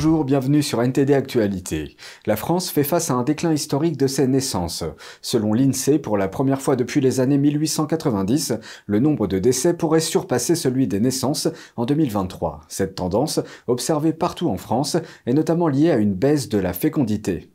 Bonjour, bienvenue sur NTD Actualité. La France fait face à un déclin historique de ses naissances. Selon l'INSEE, pour la première fois depuis les années 1890, le nombre de décès pourrait surpasser celui des naissances en 2023. Cette tendance, observée partout en France, est notamment liée à une baisse de la fécondité.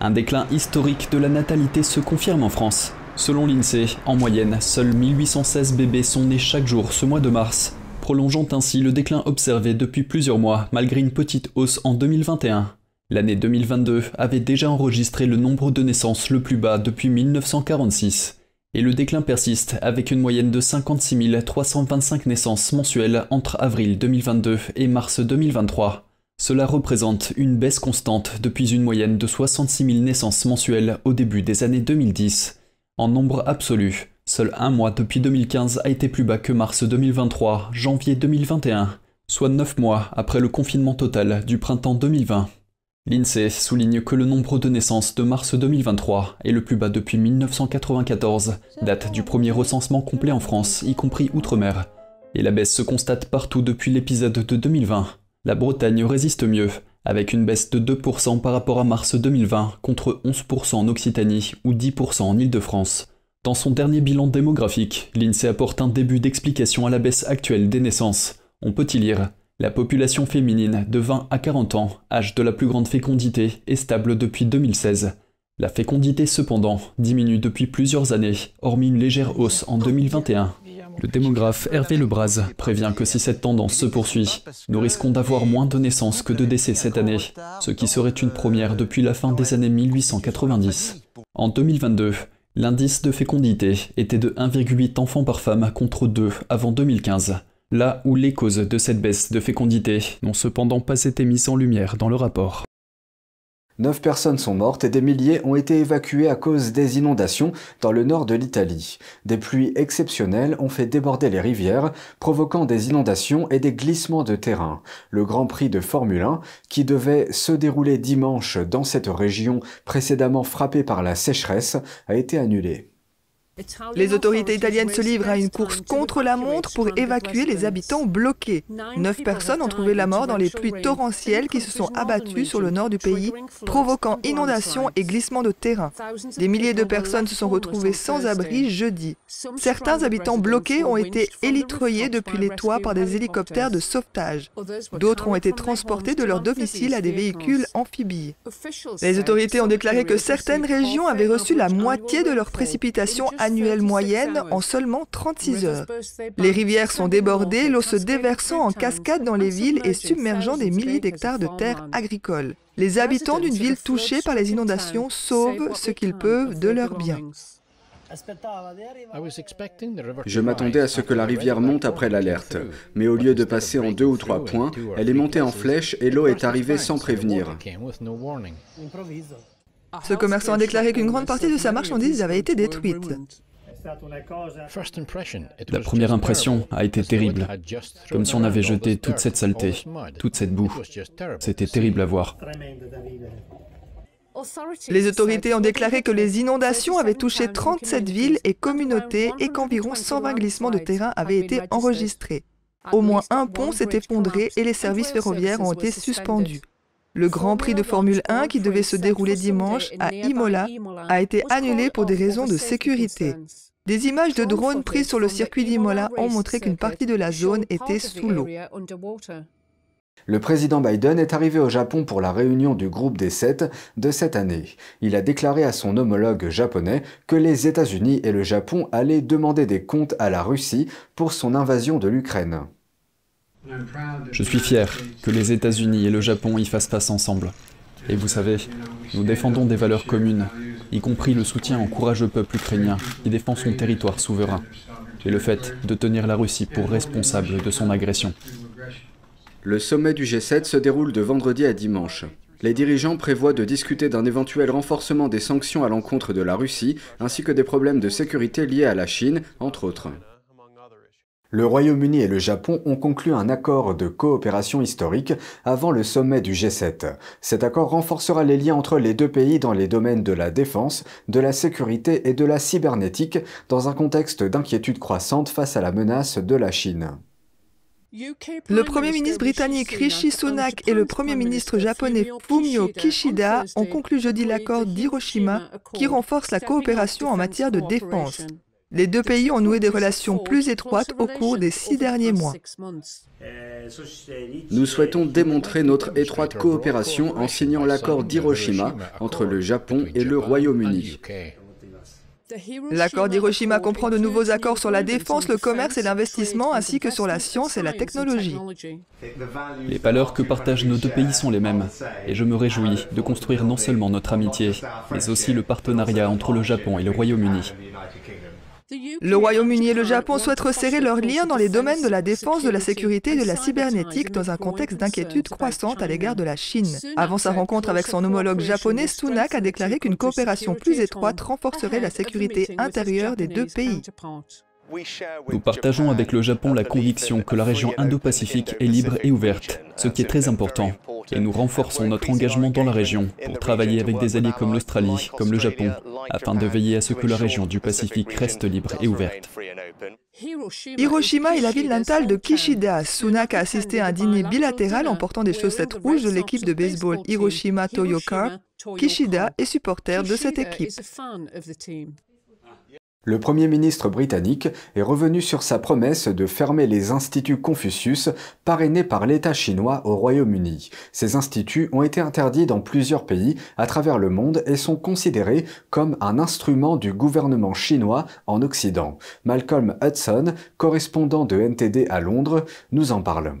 Un déclin historique de la natalité se confirme en France. Selon l'INSEE, en moyenne, seuls 1816 bébés sont nés chaque jour ce mois de mars prolongeant ainsi le déclin observé depuis plusieurs mois malgré une petite hausse en 2021. L'année 2022 avait déjà enregistré le nombre de naissances le plus bas depuis 1946, et le déclin persiste avec une moyenne de 56 325 naissances mensuelles entre avril 2022 et mars 2023. Cela représente une baisse constante depuis une moyenne de 66 000 naissances mensuelles au début des années 2010. En nombre absolu, Seul un mois depuis 2015 a été plus bas que mars 2023, janvier 2021, soit 9 mois après le confinement total du printemps 2020. L'INSEE souligne que le nombre de naissances de mars 2023 est le plus bas depuis 1994, date du premier recensement complet en France, y compris outre-mer. Et la baisse se constate partout depuis l'épisode de 2020. La Bretagne résiste mieux, avec une baisse de 2% par rapport à mars 2020 contre 11% en Occitanie ou 10% en Île-de-France. Dans son dernier bilan démographique, l'INSEE apporte un début d'explication à la baisse actuelle des naissances. On peut y lire La population féminine de 20 à 40 ans, âge de la plus grande fécondité, est stable depuis 2016. La fécondité cependant diminue depuis plusieurs années, hormis une légère hausse en 2021. Le démographe Hervé Lebras prévient que si cette tendance se poursuit, nous risquons d'avoir moins de naissances que de décès cette année, ce qui serait une première depuis la fin des années 1890. En 2022, L'indice de fécondité était de 1,8 enfants par femme contre 2 avant 2015, là où les causes de cette baisse de fécondité n'ont cependant pas été mises en lumière dans le rapport. Neuf personnes sont mortes et des milliers ont été évacuées à cause des inondations dans le nord de l'Italie. Des pluies exceptionnelles ont fait déborder les rivières, provoquant des inondations et des glissements de terrain. Le Grand Prix de Formule 1, qui devait se dérouler dimanche dans cette région précédemment frappée par la sécheresse, a été annulé. Les autorités italiennes se livrent à une course contre la montre pour évacuer les habitants bloqués. Neuf personnes ont trouvé la mort dans les pluies torrentielles qui se sont abattues sur le nord du pays, provoquant inondations et glissements de terrain. Des milliers de personnes se sont retrouvées sans abri jeudi. Certains habitants bloqués ont été élitreillés depuis les toits par des hélicoptères de sauvetage. D'autres ont été transportés de leur domicile à des véhicules amphibies. Les autorités ont déclaré que certaines régions avaient reçu la moitié de leurs précipitations annuelle moyenne en seulement 36 heures. Les rivières sont débordées, l'eau se déversant en cascade dans les villes et submergeant des milliers d'hectares de terres agricoles. Les habitants d'une ville touchée par les inondations sauvent ce qu'ils peuvent de leurs biens. Je m'attendais à ce que la rivière monte après l'alerte, mais au lieu de passer en deux ou trois points, elle est montée en flèche et l'eau est arrivée sans prévenir. Ce commerçant a déclaré qu'une grande partie de sa marchandise avait été détruite. La première impression a été terrible, comme si on avait jeté toute cette saleté, toute cette boue. C'était terrible à voir. Les autorités ont déclaré que les inondations avaient touché 37 villes et communautés et qu'environ 120 glissements de terrain avaient été enregistrés. Au moins un pont s'est effondré et les services ferroviaires ont été suspendus. Le Grand Prix de Formule 1 qui devait se dérouler dimanche à Imola a été annulé pour des raisons de sécurité. Des images de drones prises sur le circuit d'Imola ont montré qu'une partie de la zone était sous l'eau. Le président Biden est arrivé au Japon pour la réunion du groupe des sept de cette année. Il a déclaré à son homologue japonais que les États-Unis et le Japon allaient demander des comptes à la Russie pour son invasion de l'Ukraine. Je suis fier que les États-Unis et le Japon y fassent face ensemble. Et vous savez, nous défendons des valeurs communes, y compris le soutien au courageux peuple ukrainien qui défend son territoire souverain, et le fait de tenir la Russie pour responsable de son agression. Le sommet du G7 se déroule de vendredi à dimanche. Les dirigeants prévoient de discuter d'un éventuel renforcement des sanctions à l'encontre de la Russie, ainsi que des problèmes de sécurité liés à la Chine, entre autres. Le Royaume-Uni et le Japon ont conclu un accord de coopération historique avant le sommet du G7. Cet accord renforcera les liens entre les deux pays dans les domaines de la défense, de la sécurité et de la cybernétique dans un contexte d'inquiétude croissante face à la menace de la Chine. Le Premier ministre britannique Rishi Sunak et le Premier ministre japonais Fumio Kishida ont conclu jeudi l'accord d'Hiroshima qui renforce la coopération en matière de défense. Les deux pays ont noué des relations plus étroites au cours des six derniers mois. Nous souhaitons démontrer notre étroite coopération en signant l'accord d'Hiroshima entre le Japon et le Royaume-Uni. L'accord d'Hiroshima comprend de nouveaux accords sur la défense, le commerce et l'investissement, ainsi que sur la science et la technologie. Les valeurs que partagent nos deux pays sont les mêmes, et je me réjouis de construire non seulement notre amitié, mais aussi le partenariat entre le Japon et le Royaume-Uni. Le Royaume-Uni et le Japon souhaitent resserrer leurs liens dans les domaines de la défense, de la sécurité et de la cybernétique dans un contexte d'inquiétude croissante à l'égard de la Chine. Avant sa rencontre avec son homologue japonais, Sunak a déclaré qu'une coopération plus étroite renforcerait la sécurité intérieure des deux pays. Nous partageons avec le Japon la conviction que la région Indo-Pacifique est libre et ouverte, ce qui est très important, et nous renforçons notre engagement dans la région pour travailler avec des alliés comme l'Australie, comme le Japon, afin de veiller à ce que la région du Pacifique reste libre et ouverte. Hiroshima est la ville natale de Kishida. Sunak a assisté à un dîner bilatéral en portant des chaussettes rouges de l'équipe de baseball Hiroshima Toyoka. Kishida est supporter de cette équipe. Le Premier ministre britannique est revenu sur sa promesse de fermer les instituts Confucius parrainés par l'État chinois au Royaume-Uni. Ces instituts ont été interdits dans plusieurs pays à travers le monde et sont considérés comme un instrument du gouvernement chinois en Occident. Malcolm Hudson, correspondant de NTD à Londres, nous en parle.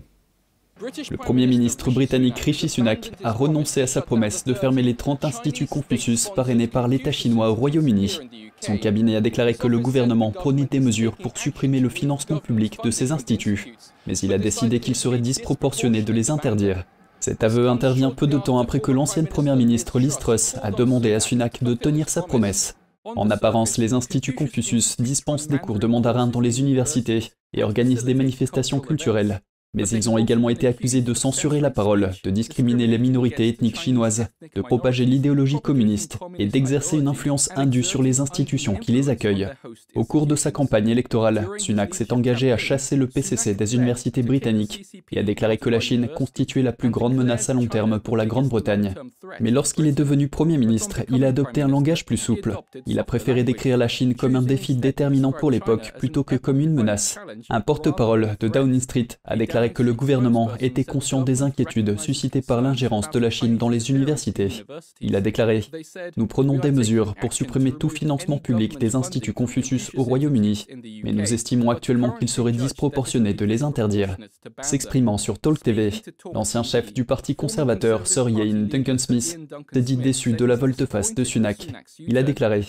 Le Premier ministre britannique Rishi Sunak a renoncé à sa promesse de fermer les 30 instituts Confucius parrainés par l'État chinois au Royaume-Uni. Son cabinet a déclaré que le gouvernement prenait des mesures pour supprimer le financement public de ces instituts, mais il a décidé qu'il serait disproportionné de les interdire. Cet aveu intervient peu de temps après que l'ancienne première ministre Liz Truss a demandé à Sunak de tenir sa promesse. En apparence, les instituts Confucius dispensent des cours de mandarin dans les universités et organisent des manifestations culturelles. Mais ils ont également été accusés de censurer la parole, de discriminer les minorités ethniques chinoises, de propager l'idéologie communiste et d'exercer une influence indue sur les institutions qui les accueillent. Au cours de sa campagne électorale, Sunak s'est engagé à chasser le PCC des universités britanniques et a déclaré que la Chine constituait la plus grande menace à long terme pour la Grande-Bretagne. Mais lorsqu'il est devenu Premier ministre, il a adopté un langage plus souple. Il a préféré décrire la Chine comme un défi déterminant pour l'époque plutôt que comme une menace. Un porte-parole de Downing Street a déclaré que le gouvernement était conscient des inquiétudes suscitées par l'ingérence de la Chine dans les universités. Il a déclaré Nous prenons des mesures pour supprimer tout financement public des instituts Confucius au Royaume-Uni, mais nous estimons actuellement qu'il serait disproportionné de les interdire. S'exprimant sur Talk TV, l'ancien chef du parti conservateur, Sir Ian Duncan Smith, s'est dit déçu de la volte-face de Sunak. Il a déclaré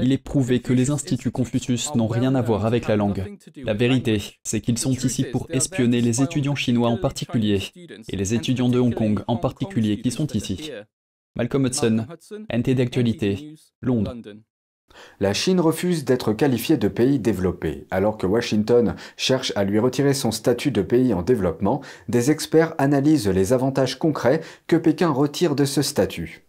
Il est prouvé que les instituts Confucius n'ont rien à voir avec la langue. La vérité, c'est qu'ils sont ici pour espionner les étudiants étudiants chinois en particulier, et les étudiants de Hong Kong en particulier qui sont ici. Malcolm Hudson, NT d'actualité, Londres. La Chine refuse d'être qualifiée de pays développé. Alors que Washington cherche à lui retirer son statut de pays en développement, des experts analysent les avantages concrets que Pékin retire de ce statut.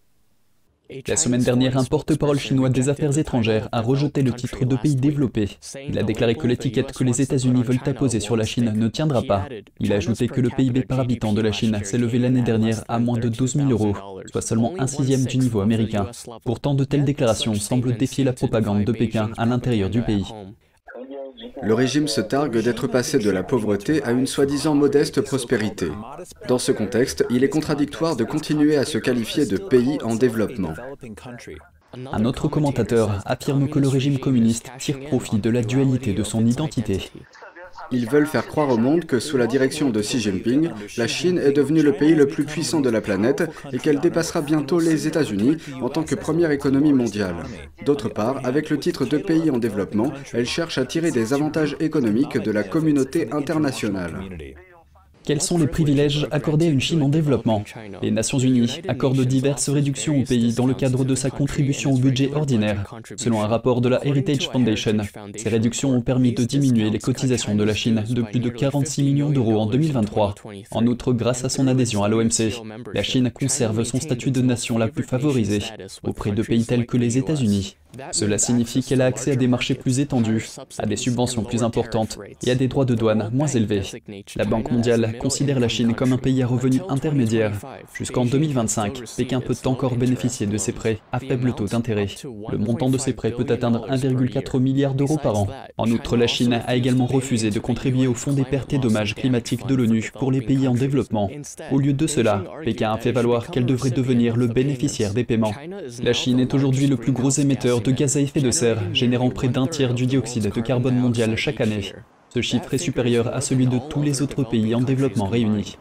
La semaine dernière, un porte-parole chinois des affaires étrangères a rejeté le titre de pays développé. Il a déclaré que l'étiquette que les États-Unis veulent apposer sur la Chine ne tiendra pas. Il a ajouté que le PIB par habitant de la Chine s'est levé l'année dernière à moins de 12 000 euros, soit seulement un sixième du niveau américain. Pourtant, de telles déclarations semblent défier la propagande de Pékin à l'intérieur du pays. Le régime se targue d'être passé de la pauvreté à une soi-disant modeste prospérité. Dans ce contexte, il est contradictoire de continuer à se qualifier de pays en développement. Un autre commentateur affirme que le régime communiste tire profit de la dualité de son identité. Ils veulent faire croire au monde que sous la direction de Xi Jinping, la Chine est devenue le pays le plus puissant de la planète et qu'elle dépassera bientôt les États-Unis en tant que première économie mondiale. D'autre part, avec le titre de pays en développement, elle cherche à tirer des avantages économiques de la communauté internationale. Quels sont les privilèges accordés à une Chine en développement Les Nations Unies accordent diverses réductions au pays dans le cadre de sa contribution au budget ordinaire. Selon un rapport de la Heritage Foundation, ces réductions ont permis de diminuer les cotisations de la Chine de plus de 46 millions d'euros en 2023. En outre, grâce à son adhésion à l'OMC, la Chine conserve son statut de nation la plus favorisée auprès de pays tels que les États-Unis. Cela signifie qu'elle a accès à des marchés plus étendus, à des subventions plus importantes et à des droits de douane moins élevés. La Banque mondiale considère la Chine comme un pays à revenus intermédiaires. Jusqu'en 2025, Pékin peut encore bénéficier de ces prêts à faible taux d'intérêt. Le montant de ces prêts peut atteindre 1,4 milliard d'euros par an. En outre, la Chine a également refusé de contribuer au Fonds des pertes et dommages climatiques de l'ONU pour les pays en développement. Au lieu de cela, Pékin a fait valoir qu'elle devrait devenir le bénéficiaire des paiements. La Chine est aujourd'hui le plus gros émetteur de gaz à effet de serre, générant près d'un tiers du dioxyde de carbone mondial chaque année. Ce chiffre est supérieur à celui de tous les autres pays en développement réunis.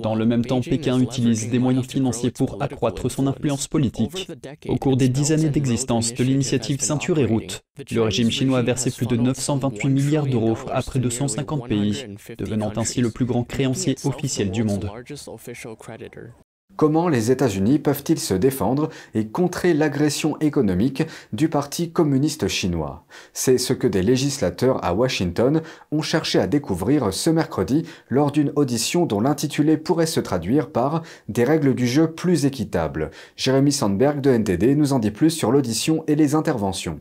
Dans le même temps, Pékin utilise des moyens financiers pour accroître son influence politique. Au cours des dix années d'existence de l'initiative Ceinture et Route, le régime chinois a versé plus de 928 milliards d'euros à près de 150 pays, devenant ainsi le plus grand créancier officiel du monde. Comment les États-Unis peuvent-ils se défendre et contrer l'agression économique du Parti communiste chinois? C'est ce que des législateurs à Washington ont cherché à découvrir ce mercredi lors d'une audition dont l'intitulé pourrait se traduire par Des règles du jeu plus équitables. Jérémy Sandberg de NTD nous en dit plus sur l'audition et les interventions.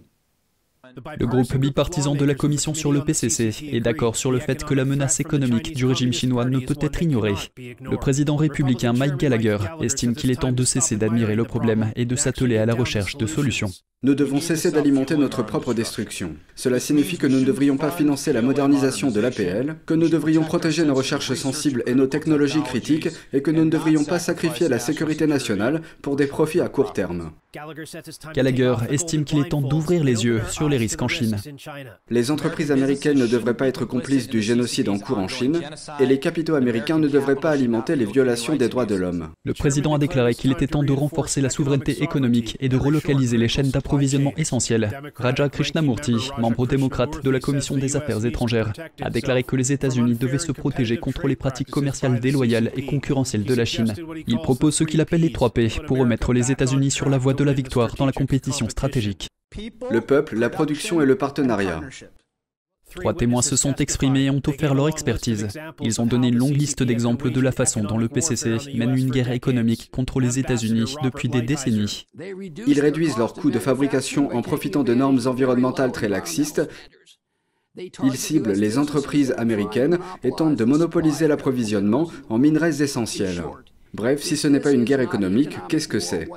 Le groupe bipartisan de la Commission sur le PCC est d'accord sur le fait que la menace économique du régime chinois ne peut être ignorée. Le président républicain Mike Gallagher estime qu'il est temps de cesser d'admirer le problème et de s'atteler à la recherche de solutions. Nous devons cesser d'alimenter notre propre destruction. Cela signifie que nous ne devrions pas financer la modernisation de l'APL, que nous devrions protéger nos recherches sensibles et nos technologies critiques, et que nous ne devrions pas sacrifier la sécurité nationale pour des profits à court terme. Gallagher estime qu'il est temps d'ouvrir les yeux sur les risques en Chine. Les entreprises américaines ne devraient pas être complices du génocide en cours en Chine, et les capitaux américains ne devraient pas alimenter les violations des droits de l'homme. Le président a déclaré qu'il était temps de renforcer la souveraineté économique et de relocaliser les chaînes d'approvisionnement approvisionnement essentiel. Raja Krishnamurti, membre démocrate de la Commission des Affaires étrangères, a déclaré que les États-Unis devaient se protéger contre les pratiques commerciales déloyales et concurrentielles de la Chine. Il propose ce qu'il appelle les 3 P pour remettre les États-Unis sur la voie de la victoire dans la compétition stratégique. Le peuple, la production et le partenariat. Trois témoins se sont exprimés et ont offert leur expertise. Ils ont donné une longue liste d'exemples de la façon dont le PCC mène une guerre économique contre les États-Unis depuis des décennies. Ils réduisent leurs coûts de fabrication en profitant de normes environnementales très laxistes. Ils ciblent les entreprises américaines et tentent de monopoliser l'approvisionnement en minerais essentiels. Bref, si ce n'est pas une guerre économique, qu'est-ce que c'est?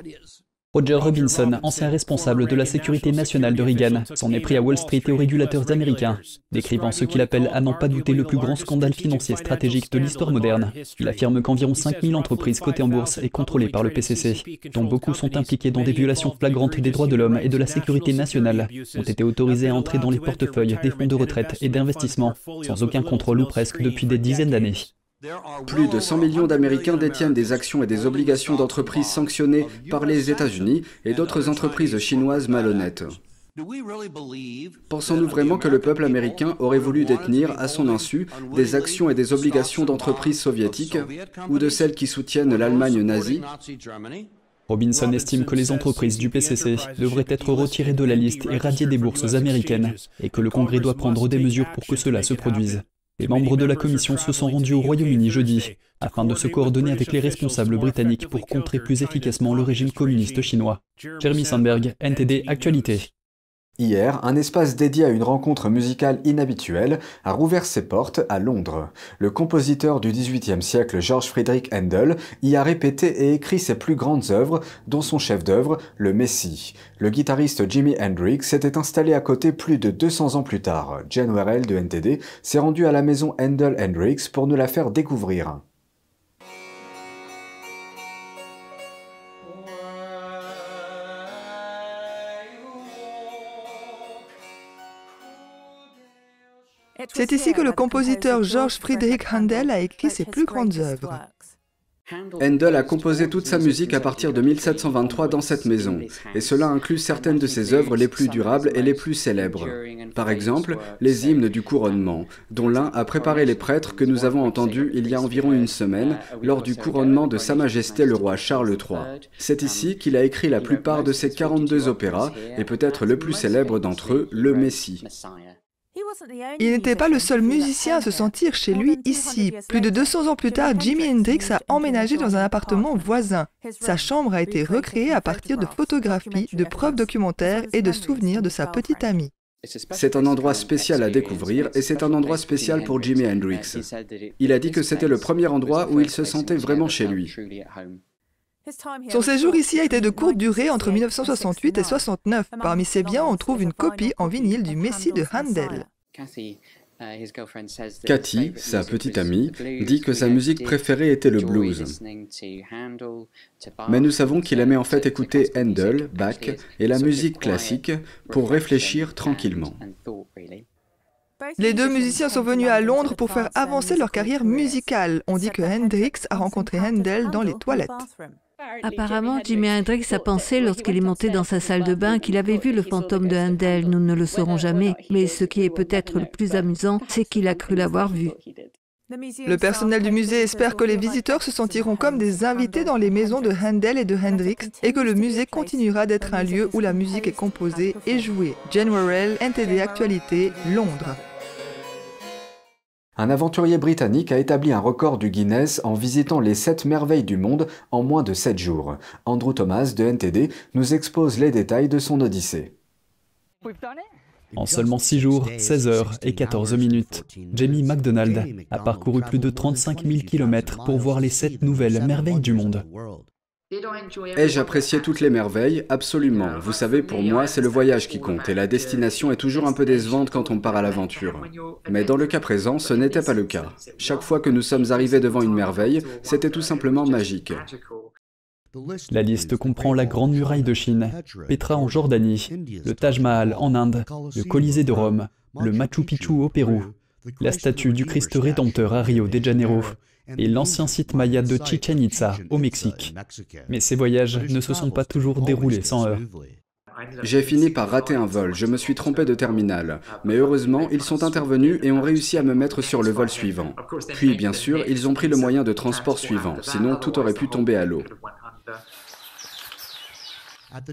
Roger Robinson, ancien responsable de la sécurité nationale de Reagan, s'en est pris à Wall Street et aux régulateurs américains, décrivant ce qu'il appelle à n'en pas douter le plus grand scandale financier stratégique de l'histoire moderne. Il affirme qu'environ 5000 entreprises cotées en bourse et contrôlées par le PCC, dont beaucoup sont impliquées dans des violations flagrantes des droits de l'homme et de la sécurité nationale, ont été autorisées à entrer dans les portefeuilles des fonds de retraite et d'investissement, sans aucun contrôle ou presque depuis des dizaines d'années. Plus de 100 millions d'Américains détiennent des actions et des obligations d'entreprises sanctionnées par les États-Unis et d'autres entreprises chinoises malhonnêtes. Pensons-nous vraiment que le peuple américain aurait voulu détenir, à son insu, des actions et des obligations d'entreprises soviétiques ou de celles qui soutiennent l'Allemagne nazie? Robinson estime que les entreprises du PCC devraient être retirées de la liste et radiées des bourses américaines, et que le Congrès doit prendre des mesures pour que cela se produise. Les membres de la commission se sont rendus au Royaume-Uni jeudi afin de se coordonner avec les responsables britanniques pour contrer plus efficacement le régime communiste chinois. Jeremy Sandberg, NTD Actualité. Hier, un espace dédié à une rencontre musicale inhabituelle a rouvert ses portes à Londres. Le compositeur du XVIIIe siècle George Friedrich Handel y a répété et écrit ses plus grandes œuvres, dont son chef-d'œuvre, Le Messie. Le guitariste Jimi Hendrix s'était installé à côté plus de 200 ans plus tard. Jen Werrell de NTD s'est rendu à la maison Handel Hendrix pour nous la faire découvrir. C'est ici que le compositeur George Friedrich Handel a écrit ses plus grandes œuvres. Handel a composé toute sa musique à partir de 1723 dans cette maison, et cela inclut certaines de ses œuvres les plus durables et les plus célèbres. Par exemple, les hymnes du couronnement, dont l'un a préparé les prêtres que nous avons entendus il y a environ une semaine lors du couronnement de Sa Majesté le roi Charles III. C'est ici qu'il a écrit la plupart de ses 42 opéras, et peut-être le plus célèbre d'entre eux, Le Messie. Il n'était pas le seul musicien à se sentir chez lui ici. Plus de 200 ans plus tard, Jimi Hendrix a emménagé dans un appartement voisin. Sa chambre a été recréée à partir de photographies, de preuves documentaires et de souvenirs de sa petite amie. C'est un endroit spécial à découvrir et c'est un endroit spécial pour Jimi Hendrix. Il a dit que c'était le premier endroit où il se sentait vraiment chez lui. Son séjour ici a été de courte durée entre 1968 et 69. Parmi ses biens, on trouve une copie en vinyle du Messie de Handel. Cathy, sa petite amie, dit que sa musique préférée était le blues. Mais nous savons qu'il aimait en fait écouter Handel, Bach et la musique classique pour réfléchir tranquillement. Les deux musiciens sont venus à Londres pour faire avancer leur carrière musicale. On dit que Hendrix a rencontré Handel dans les toilettes. Apparemment, Jimi Hendrix a pensé lorsqu'il est monté dans sa salle de bain qu'il avait vu le fantôme de Handel. Nous ne le saurons jamais, mais ce qui est peut-être le plus amusant, c'est qu'il a cru l'avoir vu. Le personnel du musée espère que les visiteurs se sentiront comme des invités dans les maisons de Handel et de Hendrix et que le musée continuera d'être un lieu où la musique est composée et jouée. Jen Worrell, NTD Actualité, Londres. Un aventurier britannique a établi un record du Guinness en visitant les 7 merveilles du monde en moins de 7 jours. Andrew Thomas de NTD nous expose les détails de son odyssée. En seulement 6 jours, 16 heures et 14 minutes, Jamie MacDonald a parcouru plus de 35 000 km pour voir les 7 nouvelles merveilles du monde. Ai-je apprécié toutes les merveilles? Absolument. Vous savez, pour moi, c'est le voyage qui compte et la destination est toujours un peu décevante quand on part à l'aventure. Mais dans le cas présent, ce n'était pas le cas. Chaque fois que nous sommes arrivés devant une merveille, c'était tout simplement magique. La liste comprend la Grande Muraille de Chine, Petra en Jordanie, le Taj Mahal en Inde, le Colisée de Rome, le Machu Picchu au Pérou, la statue du Christ Rédempteur à Rio de Janeiro, et l'ancien site maya de Chichen Itza au Mexique. Mais ces voyages ne se sont pas toujours déroulés sans heurts. J'ai fini par rater un vol, je me suis trompé de terminal. Mais heureusement, ils sont intervenus et ont réussi à me mettre sur le vol suivant. Puis, bien sûr, ils ont pris le moyen de transport suivant, sinon tout aurait pu tomber à l'eau.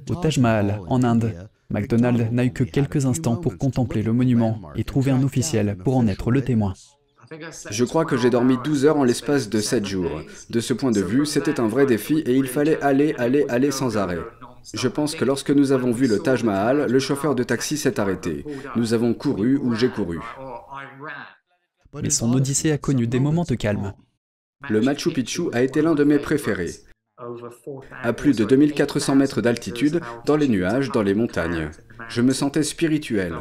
Au Taj Mahal, en Inde, McDonald n'a eu que quelques instants pour contempler le monument et trouver un officiel pour en être le témoin. Je crois que j'ai dormi 12 heures en l'espace de 7 jours. De ce point de vue, c'était un vrai défi et il fallait aller, aller, aller sans arrêt. Je pense que lorsque nous avons vu le Taj Mahal, le chauffeur de taxi s'est arrêté. Nous avons couru ou j'ai couru. Mais son odyssée a connu des moments de calme. Le Machu Picchu a été l'un de mes préférés. À plus de 2400 mètres d'altitude, dans les nuages, dans les montagnes. Je me sentais spirituel.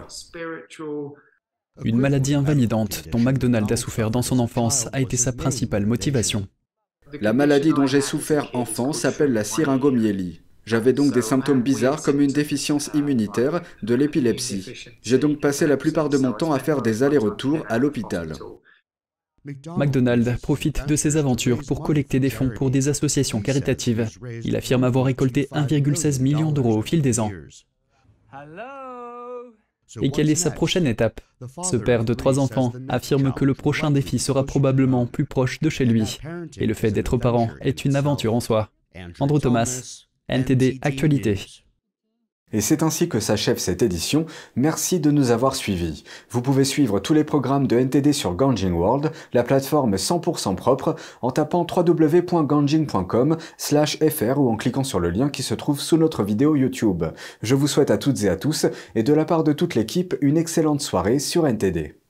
Une maladie invalidante dont McDonald a souffert dans son enfance a été sa principale motivation. La maladie dont j'ai souffert enfant s'appelle la syringomyélie. J'avais donc des symptômes bizarres comme une déficience immunitaire, de l'épilepsie. J'ai donc passé la plupart de mon temps à faire des allers-retours à l'hôpital. McDonald profite de ses aventures pour collecter des fonds pour des associations caritatives. Il affirme avoir récolté 1,16 million d'euros au fil des ans. Et quelle est sa prochaine étape? Ce père de trois enfants affirme que le prochain défi sera probablement plus proche de chez lui. Et le fait d'être parent est une aventure en soi. Andrew Thomas, NTD Actualité. Et c'est ainsi que s'achève cette édition. Merci de nous avoir suivis. Vous pouvez suivre tous les programmes de NTD sur Ganjing World, la plateforme 100% propre, en tapant www.ganjing.com fr ou en cliquant sur le lien qui se trouve sous notre vidéo YouTube. Je vous souhaite à toutes et à tous, et de la part de toute l'équipe, une excellente soirée sur NTD.